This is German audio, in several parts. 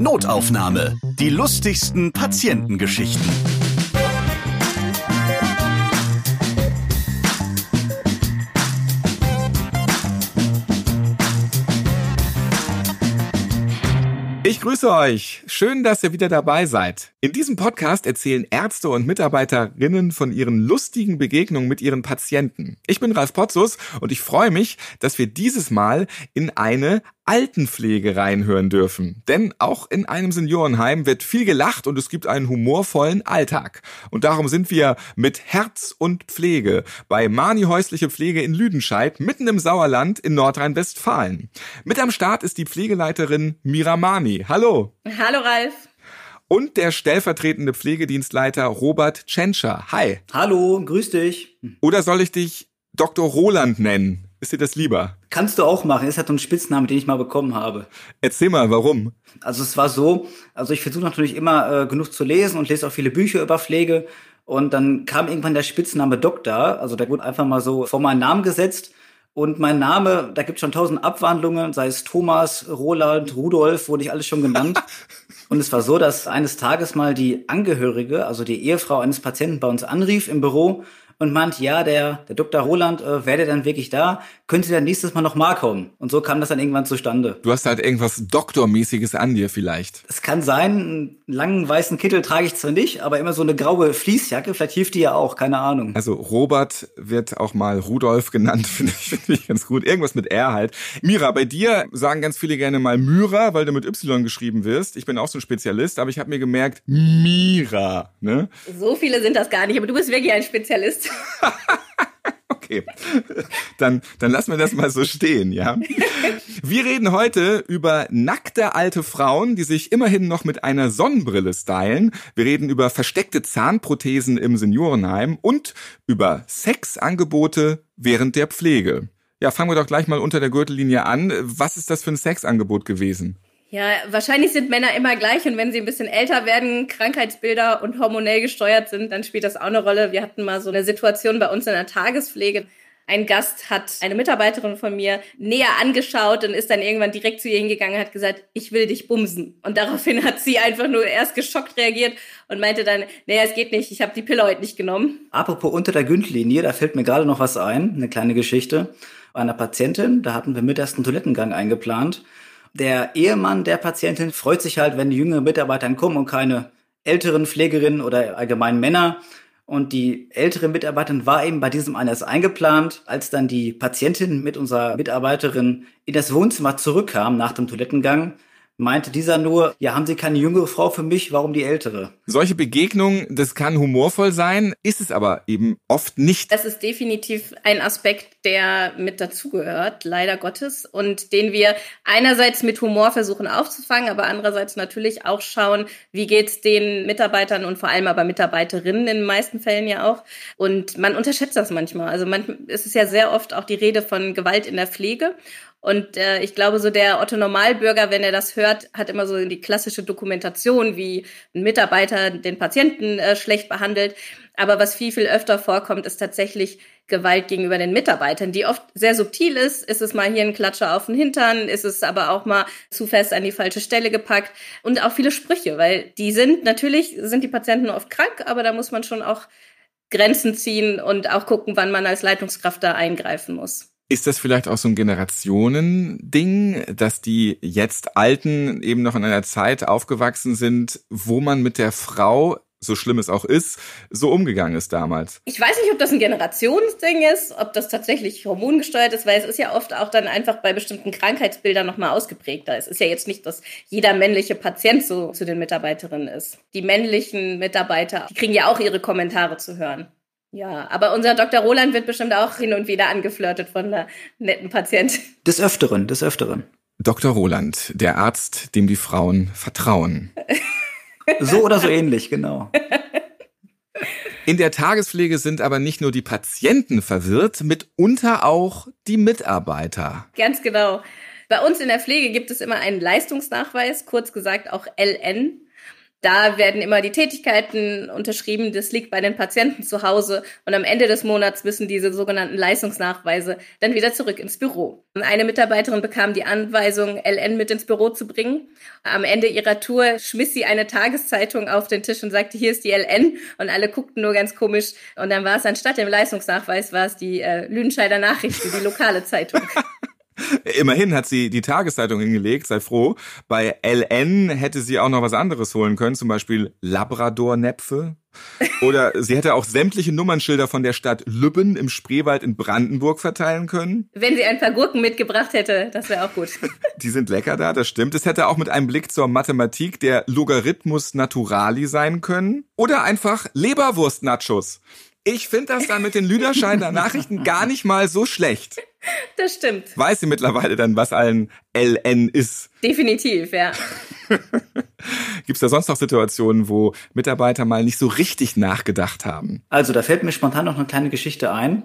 Notaufnahme. Die lustigsten Patientengeschichten. Ich grüße euch. Schön, dass ihr wieder dabei seid. In diesem Podcast erzählen Ärzte und Mitarbeiterinnen von ihren lustigen Begegnungen mit ihren Patienten. Ich bin Ralf Potzus und ich freue mich, dass wir dieses Mal in eine Altenpflege reinhören dürfen. Denn auch in einem Seniorenheim wird viel gelacht und es gibt einen humorvollen Alltag. Und darum sind wir mit Herz und Pflege bei Mani Häusliche Pflege in Lüdenscheid, mitten im Sauerland in Nordrhein-Westfalen. Mit am Start ist die Pflegeleiterin Mira Mani. Hallo. Hallo Ralf. Und der stellvertretende Pflegedienstleiter Robert Tschentscher. Hi. Hallo, grüß dich. Oder soll ich dich Dr. Roland nennen? Ist dir das lieber? Kannst du auch machen. Ist halt so ein Spitzname, den ich mal bekommen habe. Erzähl mal, warum? Also es war so, also ich versuche natürlich immer äh, genug zu lesen und lese auch viele Bücher über Pflege. Und dann kam irgendwann der Spitzname Doktor. Also der wurde einfach mal so vor meinen Namen gesetzt. Und mein Name, da gibt es schon tausend Abwandlungen, sei es Thomas, Roland, Rudolf, wurde ich alles schon genannt. Und es war so, dass eines Tages mal die Angehörige, also die Ehefrau eines Patienten bei uns anrief im Büro und meint, ja, der, der Dr. Roland äh, wäre dann wirklich da, könnte der nächstes Mal nochmal kommen. Und so kam das dann irgendwann zustande. Du hast halt irgendwas Doktormäßiges an dir vielleicht. Es kann sein, einen langen weißen Kittel trage ich zwar nicht, aber immer so eine graue Fließjacke, vielleicht hilft die ja auch, keine Ahnung. Also Robert wird auch mal Rudolf genannt, finde ich, finde ich ganz gut. Irgendwas mit R halt. Mira, bei dir sagen ganz viele gerne mal Myra, weil du mit Y geschrieben wirst. Ich bin auch so ein Spezialist, aber ich habe mir gemerkt, Mira, ne? So viele sind das gar nicht, aber du bist wirklich ein Spezialist. okay, dann, dann lassen wir das mal so stehen, ja. Wir reden heute über nackte alte Frauen, die sich immerhin noch mit einer Sonnenbrille stylen. Wir reden über versteckte Zahnprothesen im Seniorenheim und über Sexangebote während der Pflege. Ja, fangen wir doch gleich mal unter der Gürtellinie an. Was ist das für ein Sexangebot gewesen? Ja, wahrscheinlich sind Männer immer gleich und wenn sie ein bisschen älter werden, Krankheitsbilder und hormonell gesteuert sind, dann spielt das auch eine Rolle. Wir hatten mal so eine Situation bei uns in der Tagespflege. Ein Gast hat eine Mitarbeiterin von mir näher angeschaut und ist dann irgendwann direkt zu ihr hingegangen und hat gesagt, ich will dich bumsen. Und daraufhin hat sie einfach nur erst geschockt reagiert und meinte dann, naja, es geht nicht, ich habe die Pille heute nicht genommen. Apropos unter der Gürtellinie, da fällt mir gerade noch was ein, eine kleine Geschichte. Bei einer Patientin, da hatten wir mittags einen Toilettengang eingeplant. Der Ehemann der Patientin freut sich halt, wenn die jüngeren Mitarbeiter kommen und keine älteren Pflegerinnen oder allgemein Männer. Und die ältere Mitarbeiterin war eben bei diesem Einlass eingeplant. Als dann die Patientin mit unserer Mitarbeiterin in das Wohnzimmer zurückkam nach dem Toilettengang, meinte dieser nur, ja, haben Sie keine jüngere Frau für mich, warum die ältere? Solche Begegnungen, das kann humorvoll sein, ist es aber eben oft nicht. Das ist definitiv ein Aspekt, der mit dazugehört, leider Gottes, und den wir einerseits mit Humor versuchen aufzufangen, aber andererseits natürlich auch schauen, wie geht's den Mitarbeitern und vor allem aber Mitarbeiterinnen in den meisten Fällen ja auch. Und man unterschätzt das manchmal. Also man, es ist ja sehr oft auch die Rede von Gewalt in der Pflege. Und äh, ich glaube, so der Otto Normalbürger, wenn er das hört, hat immer so die klassische Dokumentation, wie ein Mitarbeiter den Patienten äh, schlecht behandelt. Aber was viel, viel öfter vorkommt, ist tatsächlich Gewalt gegenüber den Mitarbeitern, die oft sehr subtil ist. Ist es mal hier ein Klatscher auf den Hintern, ist es aber auch mal zu fest an die falsche Stelle gepackt und auch viele Sprüche, weil die sind, natürlich sind die Patienten oft krank, aber da muss man schon auch Grenzen ziehen und auch gucken, wann man als Leitungskraft da eingreifen muss. Ist das vielleicht auch so ein Generationending, dass die jetzt Alten eben noch in einer Zeit aufgewachsen sind, wo man mit der Frau so schlimm es auch ist, so umgegangen ist damals. Ich weiß nicht, ob das ein Generationsding ist, ob das tatsächlich hormongesteuert ist, weil es ist ja oft auch dann einfach bei bestimmten Krankheitsbildern nochmal ausgeprägter. Es ist ja jetzt nicht, dass jeder männliche Patient so zu den Mitarbeiterinnen ist. Die männlichen Mitarbeiter, die kriegen ja auch ihre Kommentare zu hören. Ja, aber unser Dr. Roland wird bestimmt auch hin und wieder angeflirtet von einer netten Patientin. Des Öfteren, des Öfteren. Dr. Roland, der Arzt, dem die Frauen vertrauen. so oder so ähnlich, genau. In der Tagespflege sind aber nicht nur die Patienten verwirrt, mitunter auch die Mitarbeiter. Ganz genau. Bei uns in der Pflege gibt es immer einen Leistungsnachweis, kurz gesagt auch LN. Da werden immer die Tätigkeiten unterschrieben. Das liegt bei den Patienten zu Hause. Und am Ende des Monats müssen diese sogenannten Leistungsnachweise dann wieder zurück ins Büro. Eine Mitarbeiterin bekam die Anweisung, LN mit ins Büro zu bringen. Am Ende ihrer Tour schmiss sie eine Tageszeitung auf den Tisch und sagte, hier ist die LN. Und alle guckten nur ganz komisch. Und dann war es anstatt dem Leistungsnachweis, war es die äh, Lüdenscheider Nachrichten, die lokale Zeitung. Immerhin hat sie die Tageszeitung hingelegt, sei froh. Bei LN hätte sie auch noch was anderes holen können, zum Beispiel Labrador-Näpfe. Oder sie hätte auch sämtliche Nummernschilder von der Stadt Lübben im Spreewald in Brandenburg verteilen können. Wenn sie ein paar Gurken mitgebracht hätte, das wäre auch gut. Die sind lecker da, das stimmt. Es hätte auch mit einem Blick zur Mathematik der Logarithmus Naturali sein können. Oder einfach Leberwurst-Nachos. Ich finde das dann mit den Lüderscheiner Nachrichten gar nicht mal so schlecht. Das stimmt. Weiß sie mittlerweile dann, was ein LN ist? Definitiv, ja. Gibt es da sonst noch Situationen, wo Mitarbeiter mal nicht so richtig nachgedacht haben? Also da fällt mir spontan noch eine kleine Geschichte ein.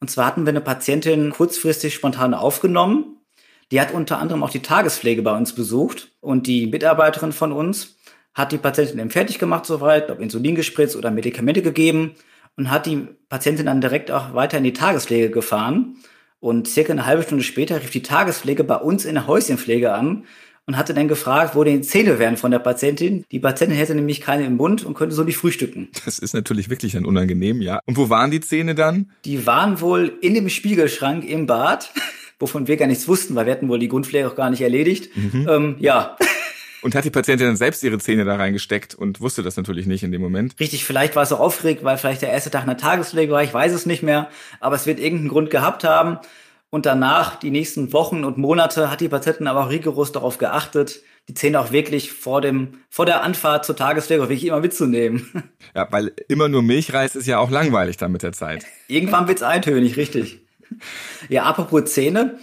Und zwar hatten wir eine Patientin kurzfristig spontan aufgenommen. Die hat unter anderem auch die Tagespflege bei uns besucht. Und die Mitarbeiterin von uns hat die Patientin eben fertig gemacht soweit, ob Insulin gespritzt oder Medikamente gegeben und hat die Patientin dann direkt auch weiter in die Tagespflege gefahren. Und circa eine halbe Stunde später rief die Tagespflege bei uns in der Häuschenpflege an und hatte dann gefragt, wo denn die Zähne wären von der Patientin. Die Patientin hätte nämlich keine im Mund und könnte so nicht frühstücken. Das ist natürlich wirklich ein unangenehm, ja. Und wo waren die Zähne dann? Die waren wohl in dem Spiegelschrank im Bad, wovon wir gar nichts wussten, weil wir hatten wohl die Grundpflege auch gar nicht erledigt. Mhm. Ähm, ja. Und hat die Patientin dann selbst ihre Zähne da reingesteckt und wusste das natürlich nicht in dem Moment? Richtig, vielleicht war es so aufgeregt, weil vielleicht der erste Tag einer Tagespflege war, ich weiß es nicht mehr, aber es wird irgendeinen Grund gehabt haben. Und danach, die nächsten Wochen und Monate, hat die Patientin aber auch rigoros darauf geachtet, die Zähne auch wirklich vor dem, vor der Anfahrt zur Tagespflege wirklich immer mitzunehmen. Ja, weil immer nur Milchreis ist ja auch langweilig dann mit der Zeit. Irgendwann wird's eintönig, richtig. Ja, apropos Zähne.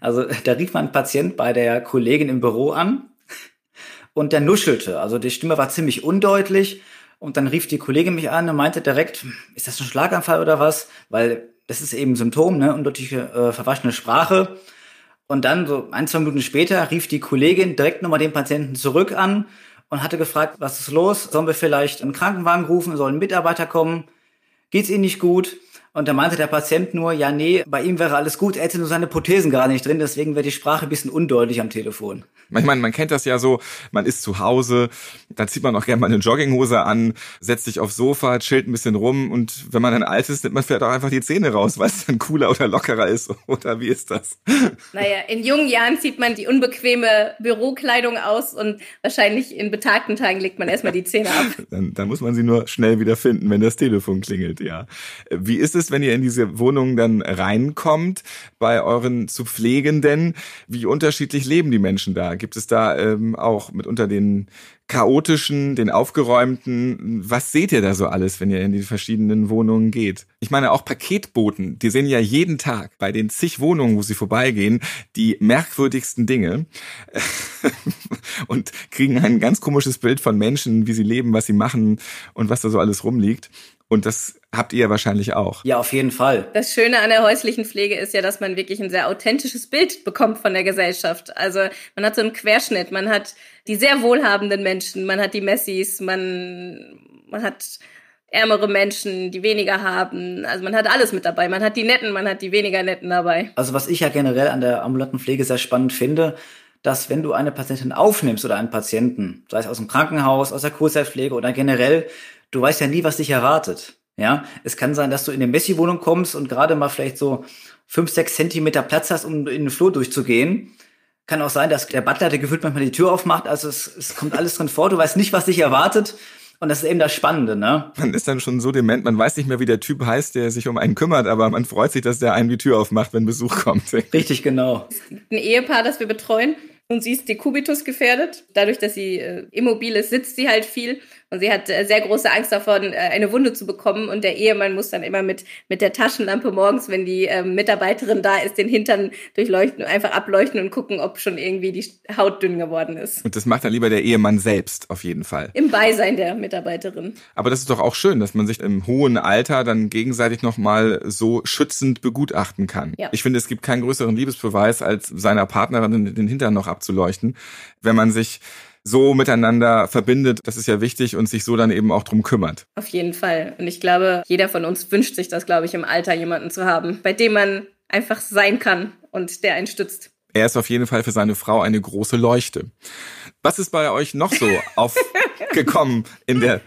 Also, da rief man ein Patient bei der Kollegin im Büro an und der nuschelte. Also die Stimme war ziemlich undeutlich. Und dann rief die Kollegin mich an und meinte direkt, ist das ein Schlaganfall oder was? Weil das ist eben ein Symptom, ne? Undeutliche, äh, verwaschene Sprache. Und dann, so ein, zwei Minuten später, rief die Kollegin direkt nochmal den Patienten zurück an und hatte gefragt, was ist los? Sollen wir vielleicht einen Krankenwagen rufen? Sollen Mitarbeiter kommen? Geht's Ihnen nicht gut? Und da meinte der Patient nur, ja, nee, bei ihm wäre alles gut, er hätte nur seine Prothesen gar nicht drin, deswegen wäre die Sprache ein bisschen undeutlich am Telefon. Ich meine, man kennt das ja so, man ist zu Hause, dann zieht man auch gerne mal eine Jogginghose an, setzt sich aufs Sofa, chillt ein bisschen rum und wenn man dann alt ist, nimmt man vielleicht auch einfach die Zähne raus, weil es dann cooler oder lockerer ist. Oder wie ist das? Naja, in jungen Jahren zieht man die unbequeme Bürokleidung aus und wahrscheinlich in betagten Tagen legt man erstmal die Zähne ab. Dann, dann muss man sie nur schnell wieder finden, wenn das Telefon klingelt, ja. Wie ist es, wenn ihr in diese Wohnung dann reinkommt, bei euren zu Pflegenden? Wie unterschiedlich leben die Menschen da? Gibt es da ähm, auch mitunter den chaotischen, den aufgeräumten? Was seht ihr da so alles, wenn ihr in die verschiedenen Wohnungen geht? Ich meine, auch Paketboten, die sehen ja jeden Tag bei den zig Wohnungen, wo sie vorbeigehen, die merkwürdigsten Dinge und kriegen ein ganz komisches Bild von Menschen, wie sie leben, was sie machen und was da so alles rumliegt. Und das habt ihr wahrscheinlich auch. Ja, auf jeden Fall. Das Schöne an der häuslichen Pflege ist ja, dass man wirklich ein sehr authentisches Bild bekommt von der Gesellschaft. Also man hat so einen Querschnitt, man hat die sehr wohlhabenden Menschen, man hat die Messis, man, man hat ärmere Menschen, die weniger haben. Also man hat alles mit dabei. Man hat die Netten, man hat die weniger Netten dabei. Also was ich ja generell an der ambulanten Pflege sehr spannend finde, dass wenn du eine Patientin aufnimmst oder einen Patienten, sei es aus dem Krankenhaus, aus der Kurzzeitpflege oder generell, du weißt ja nie, was dich erwartet. Ja, es kann sein, dass du in eine Messi-Wohnung kommst und gerade mal vielleicht so fünf, sechs Zentimeter Platz hast, um in den Flur durchzugehen. Kann auch sein, dass der Butler, der gefühlt manchmal die Tür aufmacht. Also es, es kommt alles drin vor. Du weißt nicht, was dich erwartet. Und das ist eben das Spannende, ne? Man ist dann schon so dement, man weiß nicht mehr, wie der Typ heißt, der sich um einen kümmert, aber man freut sich, dass der einem die Tür aufmacht, wenn Besuch kommt. Richtig, genau. Ein Ehepaar, das wir betreuen, und sie ist Dekubitus gefährdet. Dadurch, dass sie äh, immobil ist, sitzt sie halt viel und sie hat äh, sehr große Angst davon, äh, eine Wunde zu bekommen. Und der Ehemann muss dann immer mit, mit der Taschenlampe morgens, wenn die ähm, Mitarbeiterin da ist, den Hintern durchleuchten, einfach ableuchten und gucken, ob schon irgendwie die Haut dünn geworden ist. Und das macht dann lieber der Ehemann selbst, auf jeden Fall. Im Beisein der Mitarbeiterin. Aber das ist doch auch schön, dass man sich im hohen Alter dann gegenseitig nochmal so schützend begutachten kann. Ja. Ich finde, es gibt keinen größeren Liebesbeweis, als seiner Partnerin den Hintern noch abzuschneiden abzuleuchten, wenn man sich so miteinander verbindet, das ist ja wichtig und sich so dann eben auch drum kümmert. Auf jeden Fall. Und ich glaube, jeder von uns wünscht sich das, glaube ich, im Alter jemanden zu haben, bei dem man einfach sein kann und der einen stützt. Er ist auf jeden Fall für seine Frau eine große Leuchte. Was ist bei euch noch so aufgekommen in der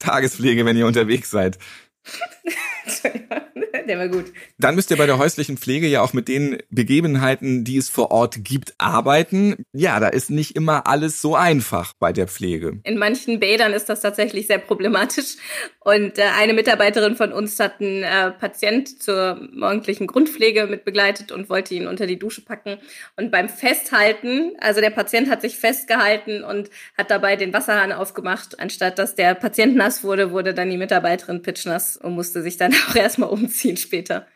Tagespflege, wenn ihr unterwegs seid? Der war gut. Dann müsst ihr bei der häuslichen Pflege ja auch mit den Begebenheiten, die es vor Ort gibt, arbeiten. Ja, da ist nicht immer alles so einfach bei der Pflege. In manchen Bädern ist das tatsächlich sehr problematisch. Und äh, eine Mitarbeiterin von uns hat einen äh, Patient zur morgendlichen Grundpflege mit begleitet und wollte ihn unter die Dusche packen. Und beim Festhalten, also der Patient hat sich festgehalten und hat dabei den Wasserhahn aufgemacht. Anstatt dass der Patient nass wurde, wurde dann die Mitarbeiterin pitschnass und musste sich dann auch erstmal umziehen später.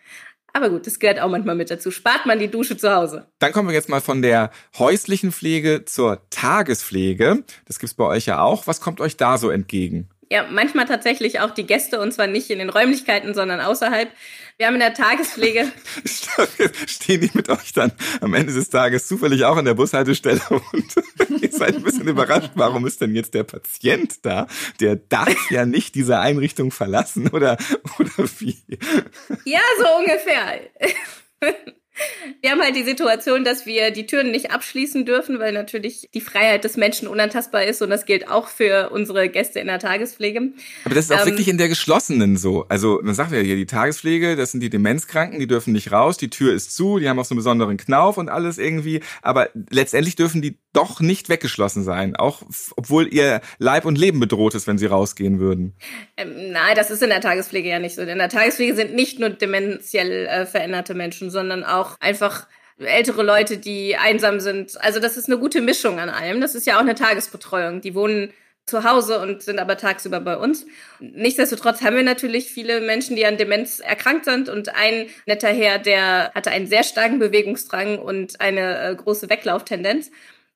Aber gut, das gehört auch manchmal mit dazu. Spart man die Dusche zu Hause. Dann kommen wir jetzt mal von der häuslichen Pflege zur Tagespflege. Das gibt's bei euch ja auch. Was kommt euch da so entgegen? Ja, manchmal tatsächlich auch die Gäste und zwar nicht in den Räumlichkeiten, sondern außerhalb. Wir haben in der Tagespflege. Stehen die mit euch dann am Ende des Tages zufällig auch an der Bushaltestelle und ihr seid ein bisschen überrascht, warum ist denn jetzt der Patient da? Der darf ja nicht diese Einrichtung verlassen oder, oder wie? Ja, so ungefähr. Wir haben halt die Situation, dass wir die Türen nicht abschließen dürfen, weil natürlich die Freiheit des Menschen unantastbar ist und das gilt auch für unsere Gäste in der Tagespflege. Aber das ist auch ähm, wirklich in der geschlossenen so. Also man sagt ja hier, die Tagespflege, das sind die Demenzkranken, die dürfen nicht raus, die Tür ist zu, die haben auch so einen besonderen Knauf und alles irgendwie. Aber letztendlich dürfen die doch nicht weggeschlossen sein, auch obwohl ihr Leib und Leben bedroht ist, wenn sie rausgehen würden. Ähm, nein, das ist in der Tagespflege ja nicht so. In der Tagespflege sind nicht nur dementiell äh, veränderte Menschen, sondern auch einfach ältere Leute, die einsam sind. Also das ist eine gute Mischung an allem. Das ist ja auch eine Tagesbetreuung. Die wohnen zu Hause und sind aber tagsüber bei uns. Nichtsdestotrotz haben wir natürlich viele Menschen, die an Demenz erkrankt sind und ein netter Herr, der hatte einen sehr starken Bewegungsdrang und eine äh, große Weglauftendenz.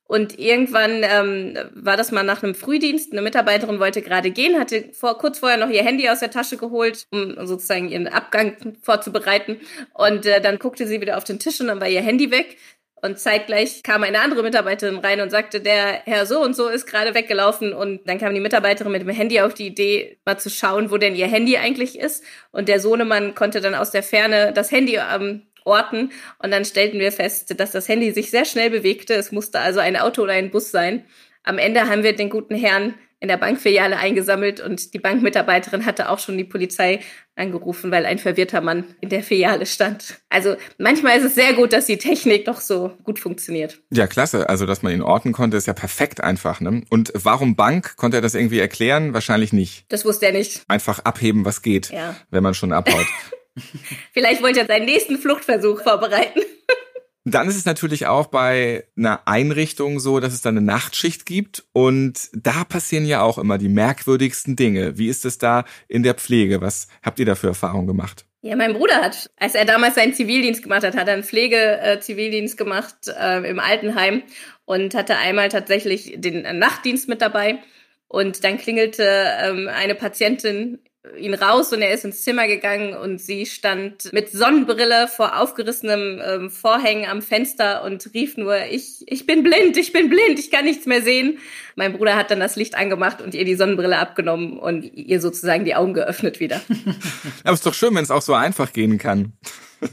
Und irgendwann ähm, war das mal nach einem Frühdienst. Eine Mitarbeiterin wollte gerade gehen, hatte vor, kurz vorher noch ihr Handy aus der Tasche geholt, um sozusagen ihren Abgang vorzubereiten. Und äh, dann guckte sie wieder auf den Tisch und dann war ihr Handy weg. Und zeitgleich kam eine andere Mitarbeiterin rein und sagte, der Herr so und so ist gerade weggelaufen. Und dann kam die Mitarbeiterin mit dem Handy auf die Idee, mal zu schauen, wo denn ihr Handy eigentlich ist. Und der Sohnemann konnte dann aus der Ferne das Handy ähm, Orten. Und dann stellten wir fest, dass das Handy sich sehr schnell bewegte. Es musste also ein Auto oder ein Bus sein. Am Ende haben wir den guten Herrn in der Bankfiliale eingesammelt und die Bankmitarbeiterin hatte auch schon die Polizei angerufen, weil ein verwirrter Mann in der Filiale stand. Also manchmal ist es sehr gut, dass die Technik doch so gut funktioniert. Ja, klasse. Also, dass man ihn orten konnte, ist ja perfekt einfach. Ne? Und warum Bank? Konnte er das irgendwie erklären? Wahrscheinlich nicht. Das wusste er nicht. Einfach abheben, was geht, ja. wenn man schon abhaut. Vielleicht wollte er seinen nächsten Fluchtversuch vorbereiten. Dann ist es natürlich auch bei einer Einrichtung so, dass es da eine Nachtschicht gibt und da passieren ja auch immer die merkwürdigsten Dinge. Wie ist es da in der Pflege? Was habt ihr da für Erfahrungen gemacht? Ja, mein Bruder hat, als er damals seinen Zivildienst gemacht hat, hat er einen Pflege-Zivildienst gemacht äh, im Altenheim und hatte einmal tatsächlich den Nachtdienst mit dabei. Und dann klingelte ähm, eine Patientin ihn raus und er ist ins Zimmer gegangen und sie stand mit Sonnenbrille vor aufgerissenem ähm, Vorhängen am Fenster und rief nur, ich, ich bin blind, ich bin blind, ich kann nichts mehr sehen. Mein Bruder hat dann das Licht angemacht und ihr die Sonnenbrille abgenommen und ihr sozusagen die Augen geöffnet wieder. Aber es ist doch schön, wenn es auch so einfach gehen kann.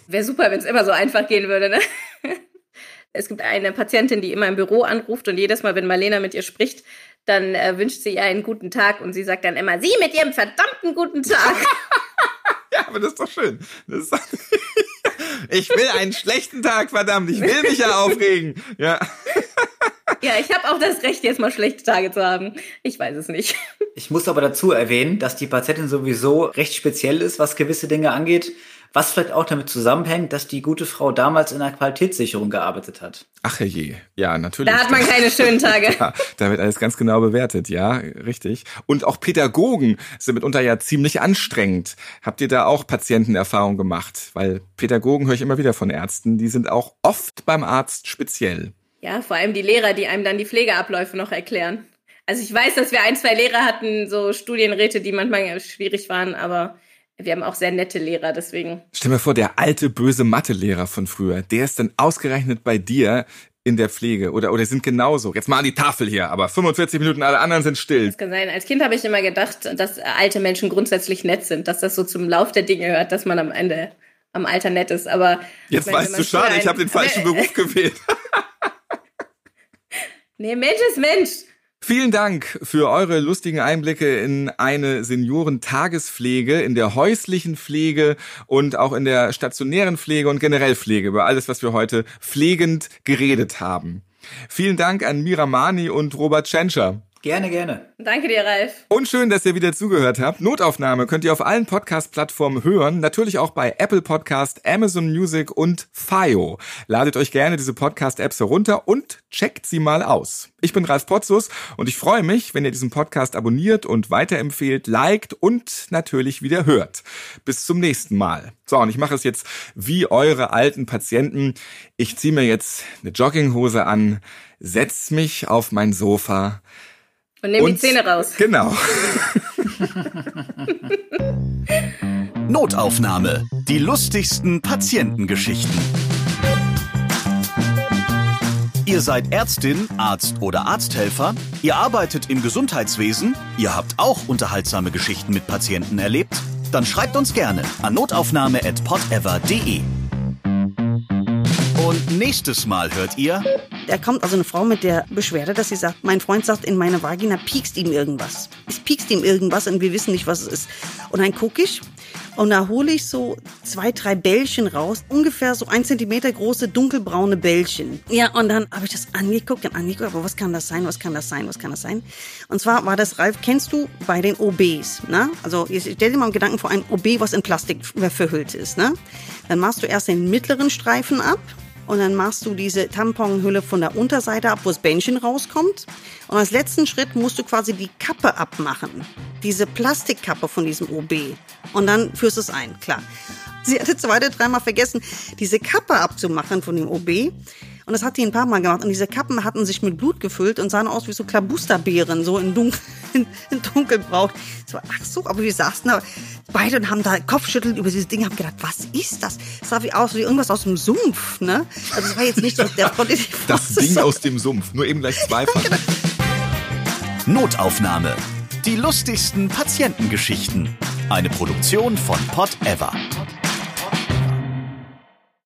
Wäre super, wenn es immer so einfach gehen würde, ne? Es gibt eine Patientin, die immer im Büro anruft und jedes Mal, wenn Marlena mit ihr spricht, dann äh, wünscht sie ihr einen guten Tag und sie sagt dann immer, sie mit ihrem verdammten guten Tag. ja, aber das ist doch schön. Ist doch ich will einen schlechten Tag, verdammt. Ich will mich ja aufregen. Ja. Ja, ich habe auch das Recht, jetzt mal schlechte Tage zu haben. Ich weiß es nicht. Ich muss aber dazu erwähnen, dass die Patientin sowieso recht speziell ist, was gewisse Dinge angeht. Was vielleicht auch damit zusammenhängt, dass die gute Frau damals in der Qualitätssicherung gearbeitet hat. Ach je, ja, natürlich. Da hat man keine schönen Tage. ja, da wird alles ganz genau bewertet, ja, richtig. Und auch Pädagogen sind mitunter ja ziemlich anstrengend. Habt ihr da auch Patientenerfahrung gemacht? Weil Pädagogen höre ich immer wieder von Ärzten, die sind auch oft beim Arzt speziell. Ja, vor allem die Lehrer, die einem dann die Pflegeabläufe noch erklären. Also ich weiß, dass wir ein, zwei Lehrer hatten, so Studienräte, die manchmal schwierig waren, aber wir haben auch sehr nette Lehrer, deswegen. Stell mir vor, der alte böse Mathelehrer von früher, der ist dann ausgerechnet bei dir in der Pflege oder, oder sind genauso. Jetzt mal an die Tafel hier, aber 45 Minuten, alle anderen sind still. Das kann sein. Als Kind habe ich immer gedacht, dass alte Menschen grundsätzlich nett sind, dass das so zum Lauf der Dinge hört, dass man am Ende am Alter nett ist. Aber jetzt meine, weißt du schade, ich habe den falschen Beruf gewählt. nee, Mensch ist Mensch. Vielen Dank für eure lustigen Einblicke in eine Seniorentagespflege, in der häuslichen Pflege und auch in der stationären Pflege und generell Pflege, über alles, was wir heute pflegend geredet haben. Vielen Dank an Mira Mani und Robert Tschentscher. Gerne, gerne. Danke dir, Ralf. Und schön, dass ihr wieder zugehört habt. Notaufnahme könnt ihr auf allen Podcast-Plattformen hören. Natürlich auch bei Apple Podcast, Amazon Music und FIO. Ladet euch gerne diese Podcast-Apps herunter und checkt sie mal aus. Ich bin Ralf Potzus und ich freue mich, wenn ihr diesen Podcast abonniert und weiterempfehlt, liked und natürlich wieder hört. Bis zum nächsten Mal. So, und ich mache es jetzt wie eure alten Patienten. Ich ziehe mir jetzt eine Jogginghose an, setz mich auf mein Sofa, und nehmen die Zähne raus. Genau. Notaufnahme. Die lustigsten Patientengeschichten. Ihr seid Ärztin, Arzt oder Arzthelfer, ihr arbeitet im Gesundheitswesen, ihr habt auch unterhaltsame Geschichten mit Patienten erlebt? Dann schreibt uns gerne an notaufnahme.podever.de. Nächstes Mal hört ihr. Da kommt also eine Frau mit der Beschwerde, dass sie sagt, mein Freund sagt, in meiner Vagina piekst ihm irgendwas. Es piekst ihm irgendwas und wir wissen nicht, was es ist. Und dann gucke ich und da hole ich so zwei, drei Bällchen raus. Ungefähr so ein Zentimeter große, dunkelbraune Bällchen. Ja, und dann habe ich das angeguckt und angeguckt, aber was kann das sein, was kann das sein, was kann das sein? Und zwar war das, Ralf, kennst du bei den OBs, ne? Also, stell dir mal einen Gedanken vor einem OB, was in Plastik verhüllt ist, ne? Dann machst du erst den mittleren Streifen ab und dann machst du diese Tamponhülle von der Unterseite ab, wo das Bändchen rauskommt. Und als letzten Schritt musst du quasi die Kappe abmachen. Diese Plastikkappe von diesem OB. Und dann führst du es ein, klar. Sie hatte zwei oder dreimal vergessen, diese Kappe abzumachen von dem OB. Und das hat die ein paar Mal gemacht. Und diese Kappen hatten sich mit Blut gefüllt und sahen aus wie so Klabusterbeeren, so in, dunkel, in, in dunkelbrau. So, ach so, aber wir saßen da beide und haben da Kopfschüttelt über dieses Ding, haben gedacht, was ist das? Das sah wie aus wie irgendwas aus dem Sumpf, ne? Also es war jetzt nicht so der Das Ding aus dem Sumpf, nur eben gleich zweifach. Genau. Notaufnahme. Die lustigsten Patientengeschichten. Eine Produktion von Pot Ever.